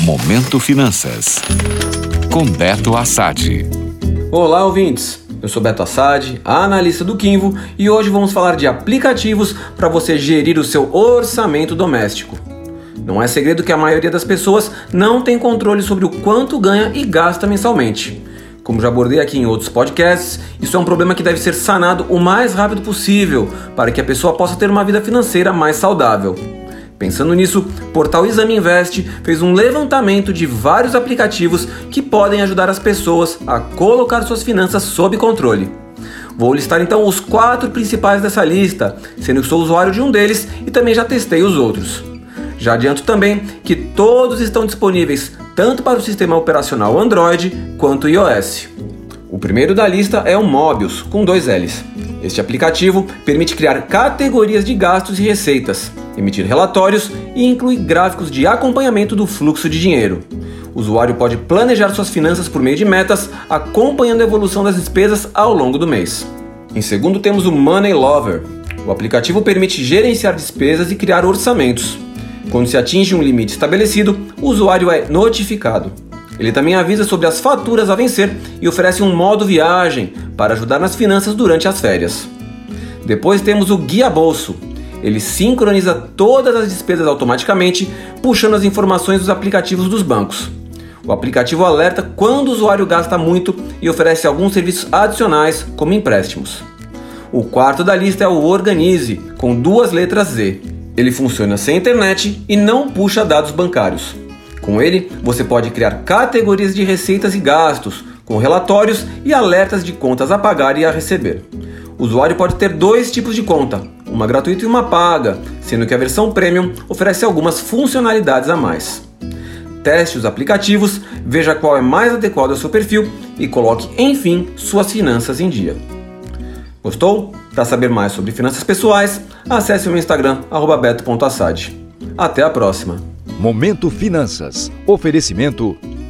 Momento Finanças. Com Beto Assad. Olá, ouvintes. Eu sou Beto Assad, analista do Quinvo, e hoje vamos falar de aplicativos para você gerir o seu orçamento doméstico. Não é segredo que a maioria das pessoas não tem controle sobre o quanto ganha e gasta mensalmente. Como já abordei aqui em outros podcasts, isso é um problema que deve ser sanado o mais rápido possível para que a pessoa possa ter uma vida financeira mais saudável. Pensando nisso, o portal Exame Invest fez um levantamento de vários aplicativos que podem ajudar as pessoas a colocar suas finanças sob controle. Vou listar então os quatro principais dessa lista, sendo que sou usuário de um deles e também já testei os outros. Já adianto também que todos estão disponíveis tanto para o sistema operacional Android quanto iOS. O primeiro da lista é o Mobius, com dois L's. Este aplicativo permite criar categorias de gastos e receitas, emitir relatórios e inclui gráficos de acompanhamento do fluxo de dinheiro. O usuário pode planejar suas finanças por meio de metas, acompanhando a evolução das despesas ao longo do mês. Em segundo, temos o Money Lover. O aplicativo permite gerenciar despesas e criar orçamentos. Quando se atinge um limite estabelecido, o usuário é notificado. Ele também avisa sobre as faturas a vencer e oferece um modo viagem para ajudar nas finanças durante as férias. Depois temos o Guia Bolso. Ele sincroniza todas as despesas automaticamente, puxando as informações dos aplicativos dos bancos. O aplicativo alerta quando o usuário gasta muito e oferece alguns serviços adicionais, como empréstimos. O quarto da lista é o Organize, com duas letras Z. Ele funciona sem internet e não puxa dados bancários. Com ele, você pode criar categorias de receitas e gastos, com relatórios e alertas de contas a pagar e a receber. O usuário pode ter dois tipos de conta, uma gratuita e uma paga, sendo que a versão Premium oferece algumas funcionalidades a mais. Teste os aplicativos, veja qual é mais adequado ao seu perfil e coloque, enfim, suas finanças em dia. Gostou? Para saber mais sobre finanças pessoais, acesse o meu Instagram, beto.assad. Até a próxima! Momento Finanças. Oferecimento